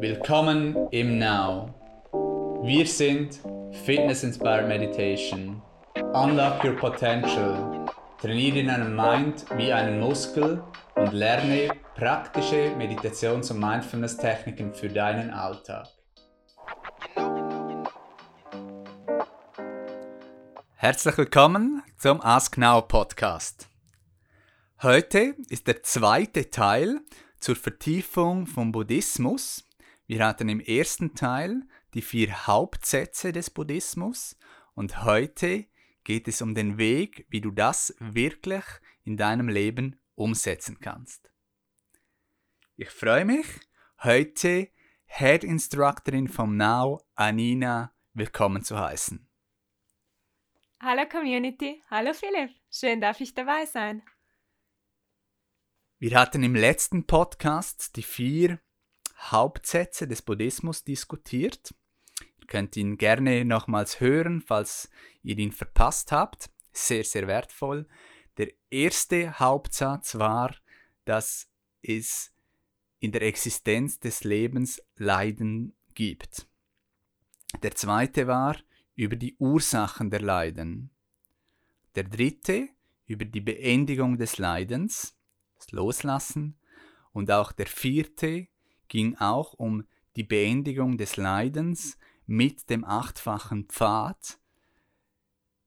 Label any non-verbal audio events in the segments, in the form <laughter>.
Willkommen im Now. Wir sind Fitness Inspired Meditation. Unlock your potential. Trainiere deinen Mind wie einen Muskel und lerne praktische Meditations- und Mindfulness-Techniken für deinen Alltag. Herzlich willkommen zum Ask Now Podcast. Heute ist der zweite Teil zur Vertiefung vom Buddhismus. Wir hatten im ersten Teil die vier Hauptsätze des Buddhismus und heute geht es um den Weg, wie du das wirklich in deinem Leben umsetzen kannst. Ich freue mich, heute Head Instructorin vom Now, Anina, willkommen zu heißen. Hallo Community, hallo Philipp, schön darf ich dabei sein. Wir hatten im letzten Podcast die vier Hauptsätze des Buddhismus diskutiert. Ihr könnt ihn gerne nochmals hören, falls ihr ihn verpasst habt. Sehr, sehr wertvoll. Der erste Hauptsatz war, dass es in der Existenz des Lebens Leiden gibt. Der zweite war, über die Ursachen der Leiden. Der dritte über die Beendigung des Leidens, das Loslassen. Und auch der vierte ging auch um die Beendigung des Leidens mit dem achtfachen Pfad,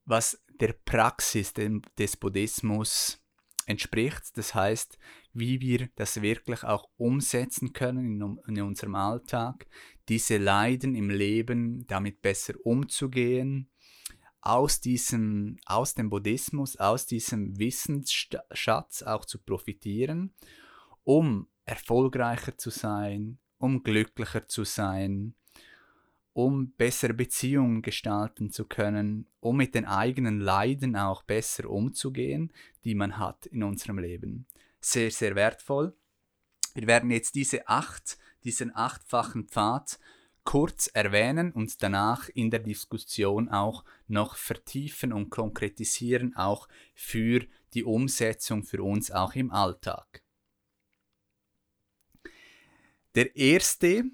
was der Praxis des Buddhismus entspricht. Das heißt, wie wir das wirklich auch umsetzen können in, in unserem Alltag, diese Leiden im Leben damit besser umzugehen, aus diesem, aus dem Buddhismus, aus diesem Wissensschatz auch zu profitieren, um erfolgreicher zu sein, um glücklicher zu sein, um bessere Beziehungen gestalten zu können, um mit den eigenen Leiden auch besser umzugehen, die man hat in unserem Leben sehr, sehr wertvoll. Wir werden jetzt diese acht, diesen achtfachen Pfad kurz erwähnen und danach in der Diskussion auch noch vertiefen und konkretisieren, auch für die Umsetzung für uns auch im Alltag. Der erste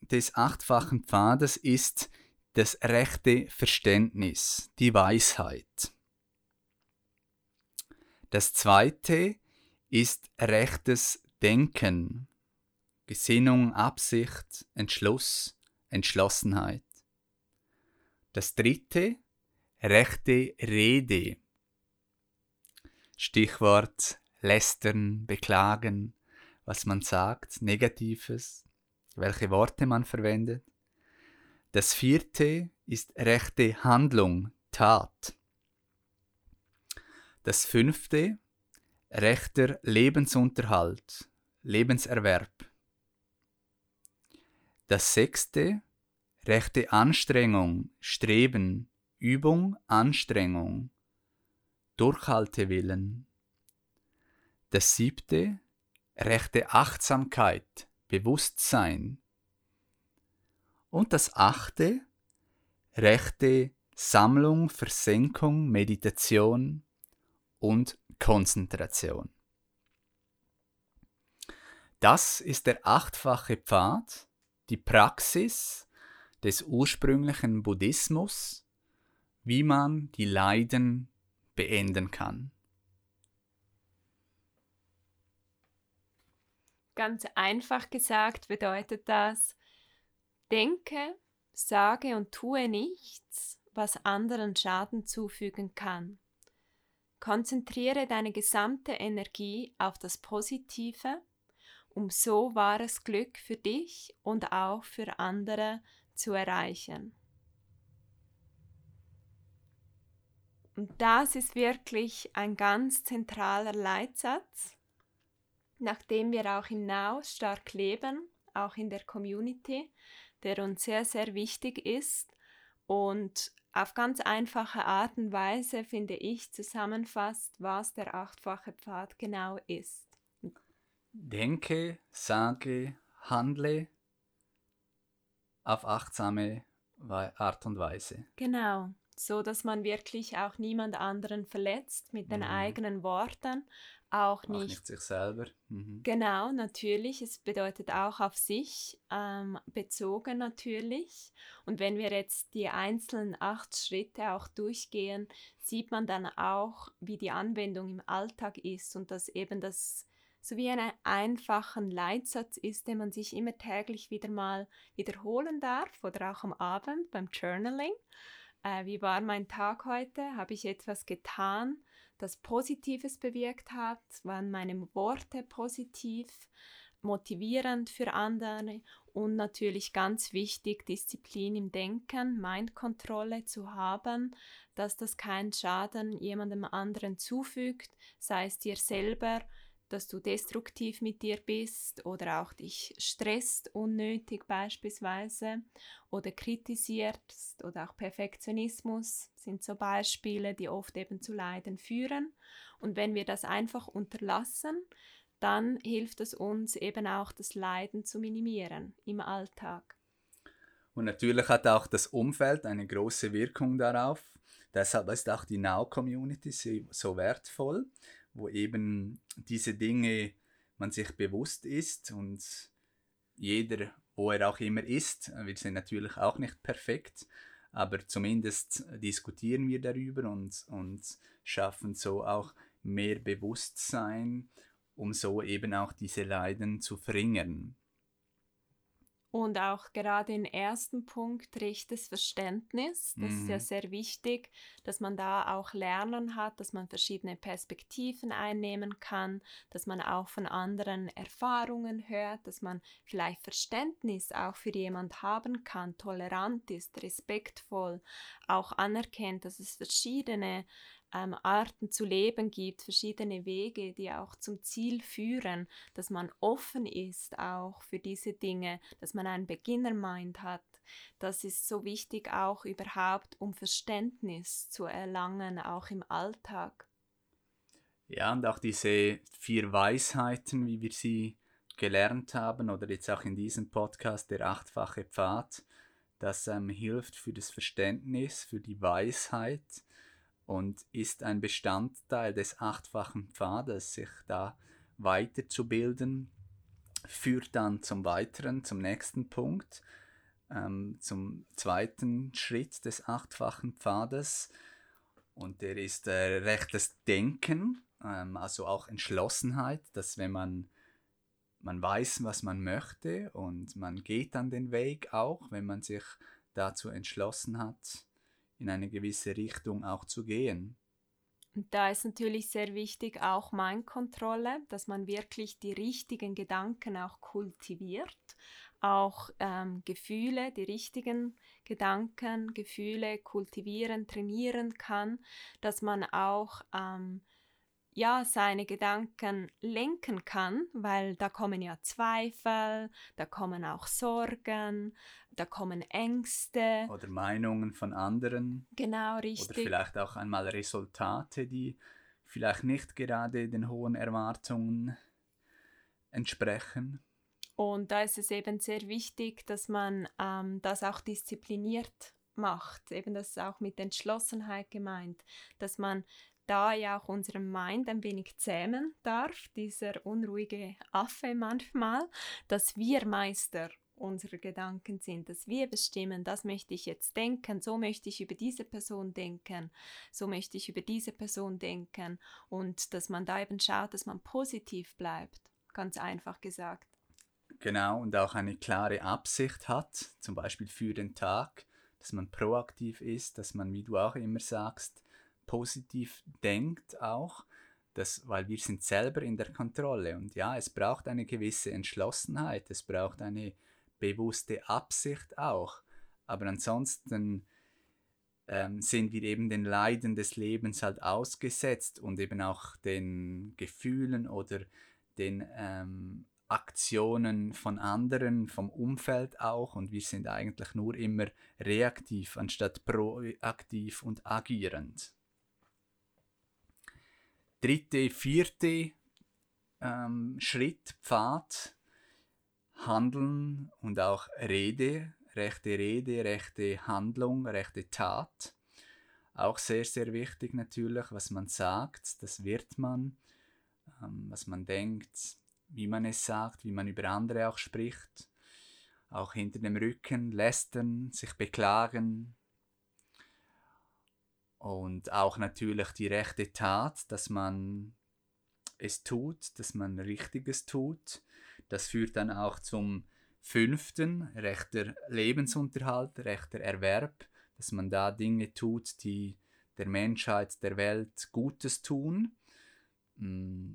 des achtfachen Pfades ist das rechte Verständnis, die Weisheit. Das zweite ist rechtes Denken, Gesinnung, Absicht, Entschluss, Entschlossenheit. Das dritte, rechte Rede. Stichwort lästern, beklagen, was man sagt, Negatives, welche Worte man verwendet. Das vierte ist rechte Handlung, Tat. Das fünfte, rechter Lebensunterhalt, Lebenserwerb. Das sechste, rechte Anstrengung, Streben, Übung, Anstrengung, Durchhaltewillen. Das siebte, rechte Achtsamkeit, Bewusstsein. Und das achte, rechte Sammlung, Versenkung, Meditation, und Konzentration. Das ist der achtfache Pfad, die Praxis des ursprünglichen Buddhismus, wie man die Leiden beenden kann. Ganz einfach gesagt bedeutet das, denke, sage und tue nichts, was anderen Schaden zufügen kann. Konzentriere deine gesamte Energie auf das Positive, um so wahres Glück für dich und auch für andere zu erreichen. Und das ist wirklich ein ganz zentraler Leitsatz, nachdem wir auch im Now stark leben, auch in der Community, der uns sehr, sehr wichtig ist und auf ganz einfache Art und Weise, finde ich, zusammenfasst, was der achtfache Pfad genau ist. Denke, sage, handle auf achtsame Art und Weise. Genau, so dass man wirklich auch niemand anderen verletzt mit den mhm. eigenen Worten, auch nicht, nicht sich selber. Mhm. Genau, natürlich. Es bedeutet auch auf sich ähm, bezogen natürlich. Und wenn wir jetzt die einzelnen acht Schritte auch durchgehen, sieht man dann auch, wie die Anwendung im Alltag ist und dass eben das so wie ein einfachen Leitsatz ist, den man sich immer täglich wieder mal wiederholen darf oder auch am Abend beim Journaling. Äh, wie war mein Tag heute? Habe ich etwas getan? Das Positives bewirkt hat, waren meine Worte positiv, motivierend für andere und natürlich ganz wichtig, Disziplin im Denken, Mindkontrolle zu haben, dass das keinen Schaden jemandem anderen zufügt, sei es dir selber dass du destruktiv mit dir bist oder auch dich stresst unnötig beispielsweise oder kritisierst oder auch Perfektionismus sind so Beispiele, die oft eben zu Leiden führen. Und wenn wir das einfach unterlassen, dann hilft es uns eben auch das Leiden zu minimieren im Alltag. Und natürlich hat auch das Umfeld eine große Wirkung darauf. Deshalb ist auch die Now-Community so wertvoll, wo eben diese Dinge man sich bewusst ist und jeder, wo er auch immer ist, wir sind natürlich auch nicht perfekt, aber zumindest diskutieren wir darüber und, und schaffen so auch mehr Bewusstsein, um so eben auch diese Leiden zu verringern. Und auch gerade im ersten Punkt rechtes Verständnis. Das mhm. ist ja mhm. sehr wichtig, dass man da auch lernen hat, dass man verschiedene Perspektiven einnehmen kann, dass man auch von anderen Erfahrungen hört, dass man vielleicht Verständnis auch für jemand haben kann, tolerant ist, respektvoll, auch anerkennt, dass es verschiedene ähm, Arten zu leben gibt, verschiedene Wege, die auch zum Ziel führen, dass man offen ist auch für diese Dinge, dass man einen Beginnermind hat. Das ist so wichtig auch überhaupt, um Verständnis zu erlangen, auch im Alltag. Ja, und auch diese vier Weisheiten, wie wir sie gelernt haben, oder jetzt auch in diesem Podcast, der achtfache Pfad, das ähm, hilft für das Verständnis, für die Weisheit und ist ein Bestandteil des achtfachen Pfades, sich da weiterzubilden, führt dann zum weiteren, zum nächsten Punkt, ähm, zum zweiten Schritt des achtfachen Pfades. Und der ist äh, rechtes Denken, ähm, also auch Entschlossenheit, dass wenn man, man weiß, was man möchte und man geht dann den Weg auch, wenn man sich dazu entschlossen hat, in eine gewisse Richtung auch zu gehen. Und da ist natürlich sehr wichtig auch Mindkontrolle, dass man wirklich die richtigen Gedanken auch kultiviert, auch ähm, Gefühle, die richtigen Gedanken, Gefühle kultivieren, trainieren kann, dass man auch ähm, ja, seine Gedanken lenken kann, weil da kommen ja Zweifel, da kommen auch Sorgen, da kommen Ängste. Oder Meinungen von anderen. Genau, richtig. Oder vielleicht auch einmal Resultate, die vielleicht nicht gerade den hohen Erwartungen entsprechen. Und da ist es eben sehr wichtig, dass man ähm, das auch diszipliniert macht. Eben das ist auch mit Entschlossenheit gemeint, dass man da ja auch unseren Mind ein wenig zähmen darf, dieser unruhige Affe manchmal, dass wir Meister unserer Gedanken sind, dass wir bestimmen, das möchte ich jetzt denken, so möchte ich über diese Person denken, so möchte ich über diese Person denken und dass man da eben schaut, dass man positiv bleibt, ganz einfach gesagt. Genau, und auch eine klare Absicht hat, zum Beispiel für den Tag, dass man proaktiv ist, dass man, wie du auch immer sagst, positiv denkt auch, dass, weil wir sind selber in der Kontrolle und ja, es braucht eine gewisse Entschlossenheit, es braucht eine bewusste Absicht auch, aber ansonsten ähm, sind wir eben den Leiden des Lebens halt ausgesetzt und eben auch den Gefühlen oder den ähm, Aktionen von anderen, vom Umfeld auch. Und wir sind eigentlich nur immer reaktiv anstatt proaktiv und agierend. Dritte, vierte ähm, Schritt, Pfad, Handeln und auch Rede, rechte Rede, rechte Handlung, rechte Tat. Auch sehr, sehr wichtig natürlich, was man sagt, das wird man. ähm, was man denkt, wie man es sagt, wie man über andere auch spricht, auch hinter dem Rücken lästern, sich beklagen und auch natürlich die rechte Tat, dass man es tut, dass man Richtiges tut. Das führt dann auch zum fünften, rechter Lebensunterhalt, rechter Erwerb, dass man da Dinge tut, die der Menschheit, der Welt Gutes tun. Mm,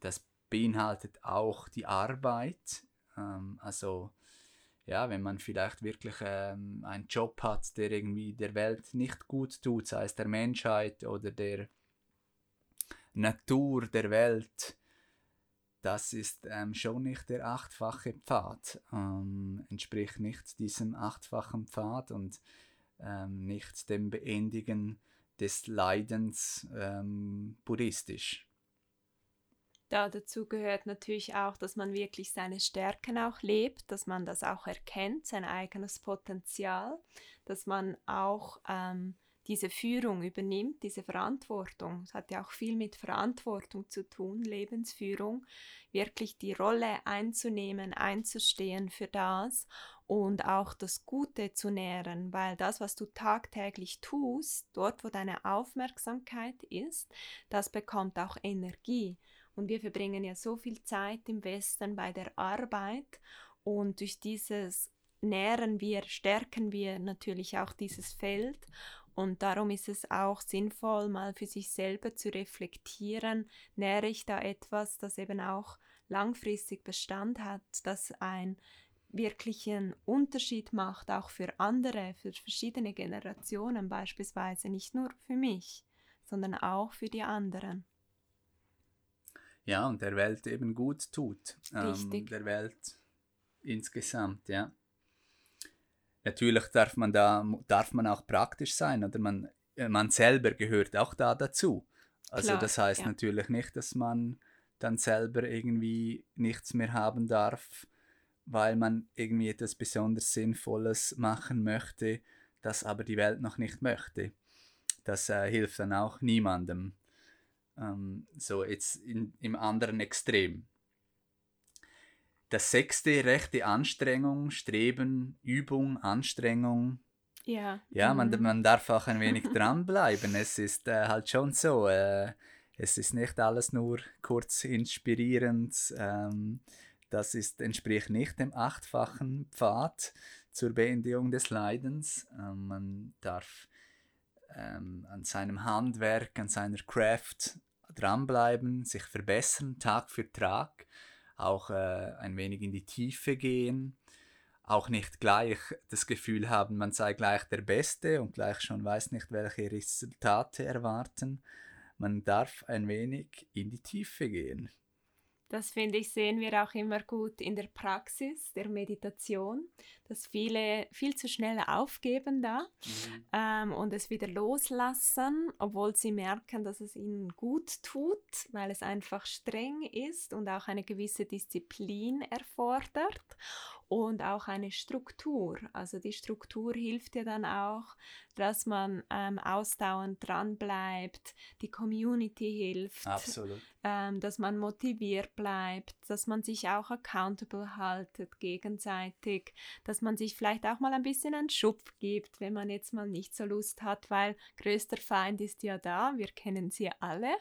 das beinhaltet auch die Arbeit. Ähm, also ja, wenn man vielleicht wirklich ähm, einen Job hat, der irgendwie der Welt nicht gut tut, sei es der Menschheit oder der Natur der Welt, das ist ähm, schon nicht der achtfache Pfad, ähm, entspricht nicht diesem achtfachen Pfad und ähm, nicht dem Beendigen des Leidens ähm, buddhistisch. Da dazu gehört natürlich auch, dass man wirklich seine Stärken auch lebt, dass man das auch erkennt, sein eigenes Potenzial, dass man auch ähm, diese Führung übernimmt, diese Verantwortung. Es hat ja auch viel mit Verantwortung zu tun, Lebensführung, wirklich die Rolle einzunehmen, einzustehen für das und auch das Gute zu nähren, weil das, was du tagtäglich tust, dort, wo deine Aufmerksamkeit ist, das bekommt auch Energie. Und wir verbringen ja so viel Zeit im Westen bei der Arbeit und durch dieses nähren wir, stärken wir natürlich auch dieses Feld und darum ist es auch sinnvoll, mal für sich selber zu reflektieren, nähere ich da etwas, das eben auch langfristig Bestand hat, das einen wirklichen Unterschied macht, auch für andere, für verschiedene Generationen beispielsweise, nicht nur für mich, sondern auch für die anderen. Ja, und der Welt eben gut tut. Ähm, Richtig. Ähm, der Welt insgesamt, ja. Natürlich darf man da darf man auch praktisch sein oder man, äh, man selber gehört auch da dazu. Also Klar, das heißt ja. natürlich nicht, dass man dann selber irgendwie nichts mehr haben darf, weil man irgendwie etwas besonders Sinnvolles machen möchte, das aber die Welt noch nicht möchte. Das äh, hilft dann auch niemandem. Ähm, so jetzt in, im anderen Extrem. Das sechste, rechte Anstrengung, Streben, Übung, Anstrengung. Ja. Ja, man, mhm. man darf auch ein wenig <laughs> dranbleiben. Es ist äh, halt schon so. Äh, es ist nicht alles nur kurz inspirierend. Ähm, das ist, entspricht nicht dem achtfachen Pfad zur Beendigung des Leidens. Ähm, man darf ähm, an seinem Handwerk, an seiner Craft dranbleiben, sich verbessern, Tag für Tag, auch äh, ein wenig in die Tiefe gehen, auch nicht gleich das Gefühl haben, man sei gleich der Beste und gleich schon weiß nicht, welche Resultate erwarten. Man darf ein wenig in die Tiefe gehen. Das finde ich, sehen wir auch immer gut in der Praxis der Meditation, dass viele viel zu schnell aufgeben da mhm. ähm, und es wieder loslassen, obwohl sie merken, dass es ihnen gut tut, weil es einfach streng ist und auch eine gewisse Disziplin erfordert und auch eine Struktur. Also die Struktur hilft dir dann auch, dass man ähm, ausdauernd dran bleibt, die Community hilft. Ähm, dass man motiviert bleibt, dass man sich auch accountable haltet gegenseitig, dass man sich vielleicht auch mal ein bisschen einen Schub gibt, wenn man jetzt mal nicht so Lust hat, weil größter Feind ist ja da, wir kennen sie alle.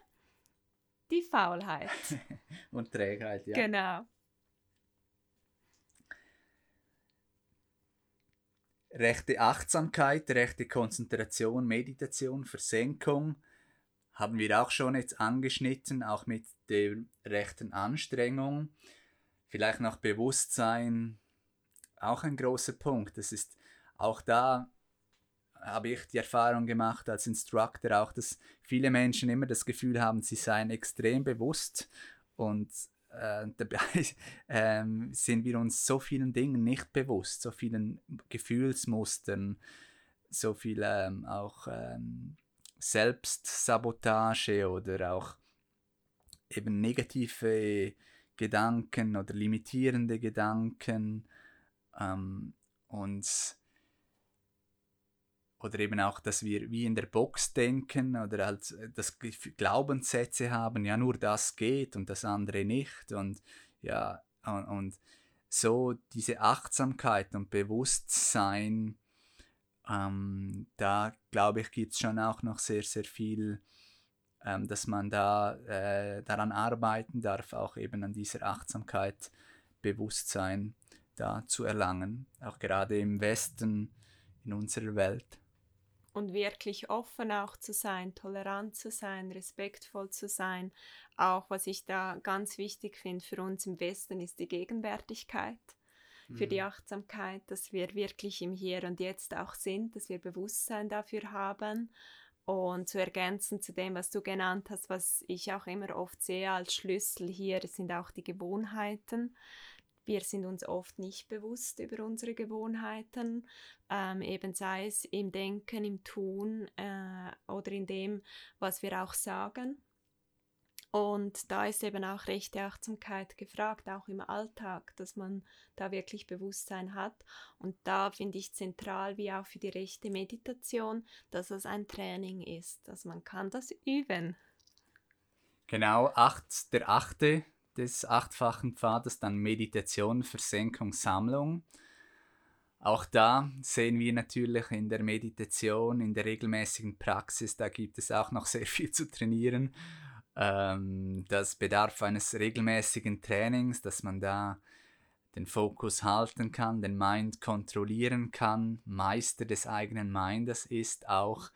Die Faulheit. <laughs> Und Trägheit, ja. Genau. Rechte Achtsamkeit, rechte Konzentration, Meditation, Versenkung haben wir auch schon jetzt angeschnitten, auch mit der rechten Anstrengung. Vielleicht noch Bewusstsein, auch ein großer Punkt. Das ist auch da habe ich die Erfahrung gemacht als Instructor auch, dass viele Menschen immer das Gefühl haben, sie seien extrem bewusst und äh, dabei <laughs> äh, sind wir uns so vielen Dingen nicht bewusst, so vielen Gefühlsmustern, so viel ähm, auch ähm, Selbstsabotage oder auch eben negative Gedanken oder limitierende Gedanken ähm, und oder eben auch, dass wir wie in der Box denken oder halt äh, das Glaubenssätze haben, ja nur das geht und das andere nicht und ja und, und so diese Achtsamkeit und Bewusstsein, ähm, da glaube ich gibt es schon auch noch sehr sehr viel, ähm, dass man da äh, daran arbeiten darf, auch eben an dieser Achtsamkeit, Bewusstsein da zu erlangen, auch gerade im Westen in unserer Welt und wirklich offen auch zu sein, tolerant zu sein, respektvoll zu sein. Auch was ich da ganz wichtig finde für uns im Westen ist die Gegenwärtigkeit, mhm. für die mhm. Achtsamkeit, dass wir wirklich im Hier und Jetzt auch sind, dass wir Bewusstsein dafür haben. Und zu ergänzen zu dem, was du genannt hast, was ich auch immer oft sehe als Schlüssel hier, sind auch die Gewohnheiten wir sind uns oft nicht bewusst über unsere Gewohnheiten, ähm, eben sei es im Denken, im Tun äh, oder in dem, was wir auch sagen. Und da ist eben auch rechte Achtsamkeit gefragt, auch im Alltag, dass man da wirklich Bewusstsein hat. Und da finde ich zentral, wie auch für die rechte Meditation, dass es ein Training ist, dass man kann das üben. Genau, acht, der achte des achtfachen Pfades, dann Meditation, Versenkung, Sammlung. Auch da sehen wir natürlich in der Meditation, in der regelmäßigen Praxis, da gibt es auch noch sehr viel zu trainieren. Ähm, das bedarf eines regelmäßigen Trainings, dass man da den Fokus halten kann, den Mind kontrollieren kann, Meister des eigenen Mindes ist auch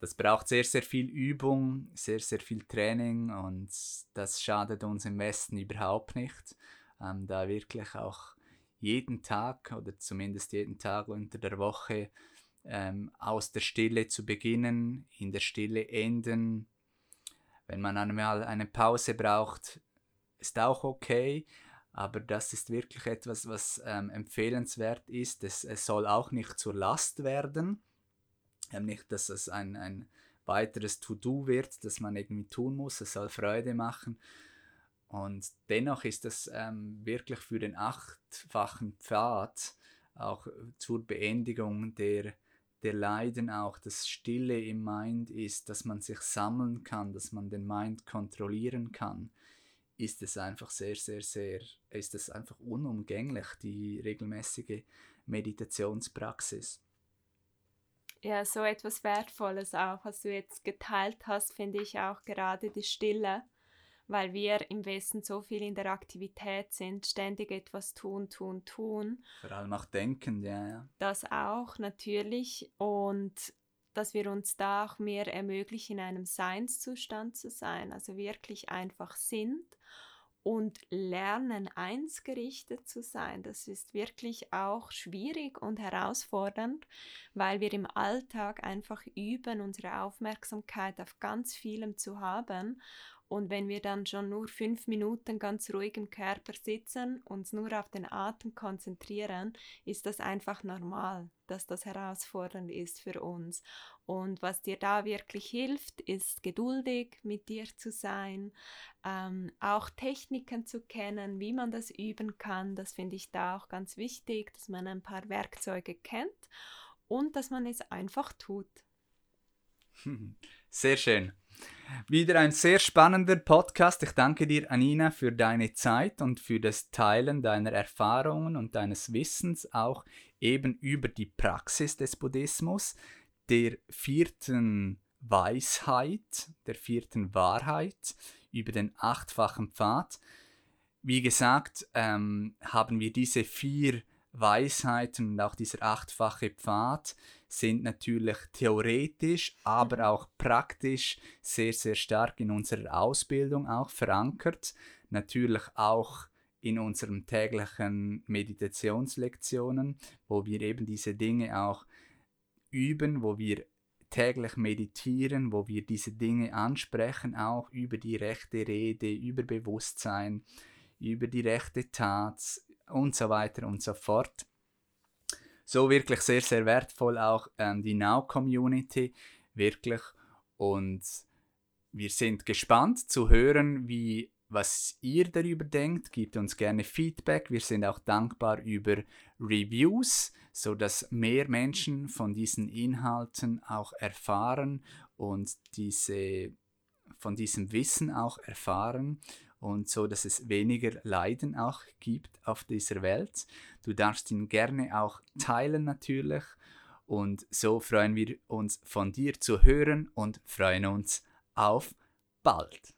das braucht sehr, sehr viel Übung, sehr, sehr viel Training und das schadet uns im Westen überhaupt nicht. Ähm, da wirklich auch jeden Tag oder zumindest jeden Tag unter der Woche ähm, aus der Stille zu beginnen, in der Stille enden. Wenn man einmal eine Pause braucht, ist auch okay, aber das ist wirklich etwas, was ähm, empfehlenswert ist. Es, es soll auch nicht zur Last werden nicht, dass es ein, ein weiteres To-Do wird, das man irgendwie tun muss. Es soll Freude machen. Und dennoch ist das ähm, wirklich für den achtfachen Pfad auch zur Beendigung der, der Leiden auch das Stille im Mind ist, dass man sich sammeln kann, dass man den Mind kontrollieren kann, ist es einfach sehr, sehr, sehr, ist es einfach unumgänglich, die regelmäßige Meditationspraxis. Ja, so etwas Wertvolles auch, was du jetzt geteilt hast, finde ich auch gerade die Stille, weil wir im Westen so viel in der Aktivität sind, ständig etwas tun, tun, tun. Vor allem auch denken, ja, ja. Das auch natürlich und dass wir uns da auch mehr ermöglichen, in einem Seinszustand zu sein, also wirklich einfach sind und lernen, einsgerichtet zu sein. Das ist wirklich auch schwierig und herausfordernd, weil wir im Alltag einfach üben, unsere Aufmerksamkeit auf ganz vielem zu haben und wenn wir dann schon nur fünf Minuten ganz ruhig im Körper sitzen, uns nur auf den Atem konzentrieren, ist das einfach normal, dass das herausfordernd ist für uns. Und was dir da wirklich hilft, ist geduldig mit dir zu sein, ähm, auch Techniken zu kennen, wie man das üben kann. Das finde ich da auch ganz wichtig, dass man ein paar Werkzeuge kennt und dass man es einfach tut. <laughs> Sehr schön. Wieder ein sehr spannender Podcast. Ich danke dir, Anina, für deine Zeit und für das Teilen deiner Erfahrungen und deines Wissens auch eben über die Praxis des Buddhismus, der vierten Weisheit, der vierten Wahrheit, über den achtfachen Pfad. Wie gesagt, ähm, haben wir diese vier Weisheiten und auch dieser achtfache Pfad sind natürlich theoretisch, aber mhm. auch praktisch sehr, sehr stark in unserer Ausbildung auch verankert. Natürlich auch in unseren täglichen Meditationslektionen, wo wir eben diese Dinge auch üben, wo wir täglich meditieren, wo wir diese Dinge ansprechen, auch über die rechte Rede, über Bewusstsein, über die rechte Tat und so weiter und so fort so wirklich sehr, sehr wertvoll auch ähm, die Now-Community, wirklich. Und wir sind gespannt zu hören, wie was ihr darüber denkt. Gebt uns gerne Feedback. Wir sind auch dankbar über Reviews, so dass mehr Menschen von diesen Inhalten auch erfahren und diese von diesem Wissen auch erfahren und so, dass es weniger Leiden auch gibt auf dieser Welt. Du darfst ihn gerne auch teilen natürlich und so freuen wir uns von dir zu hören und freuen uns auf bald.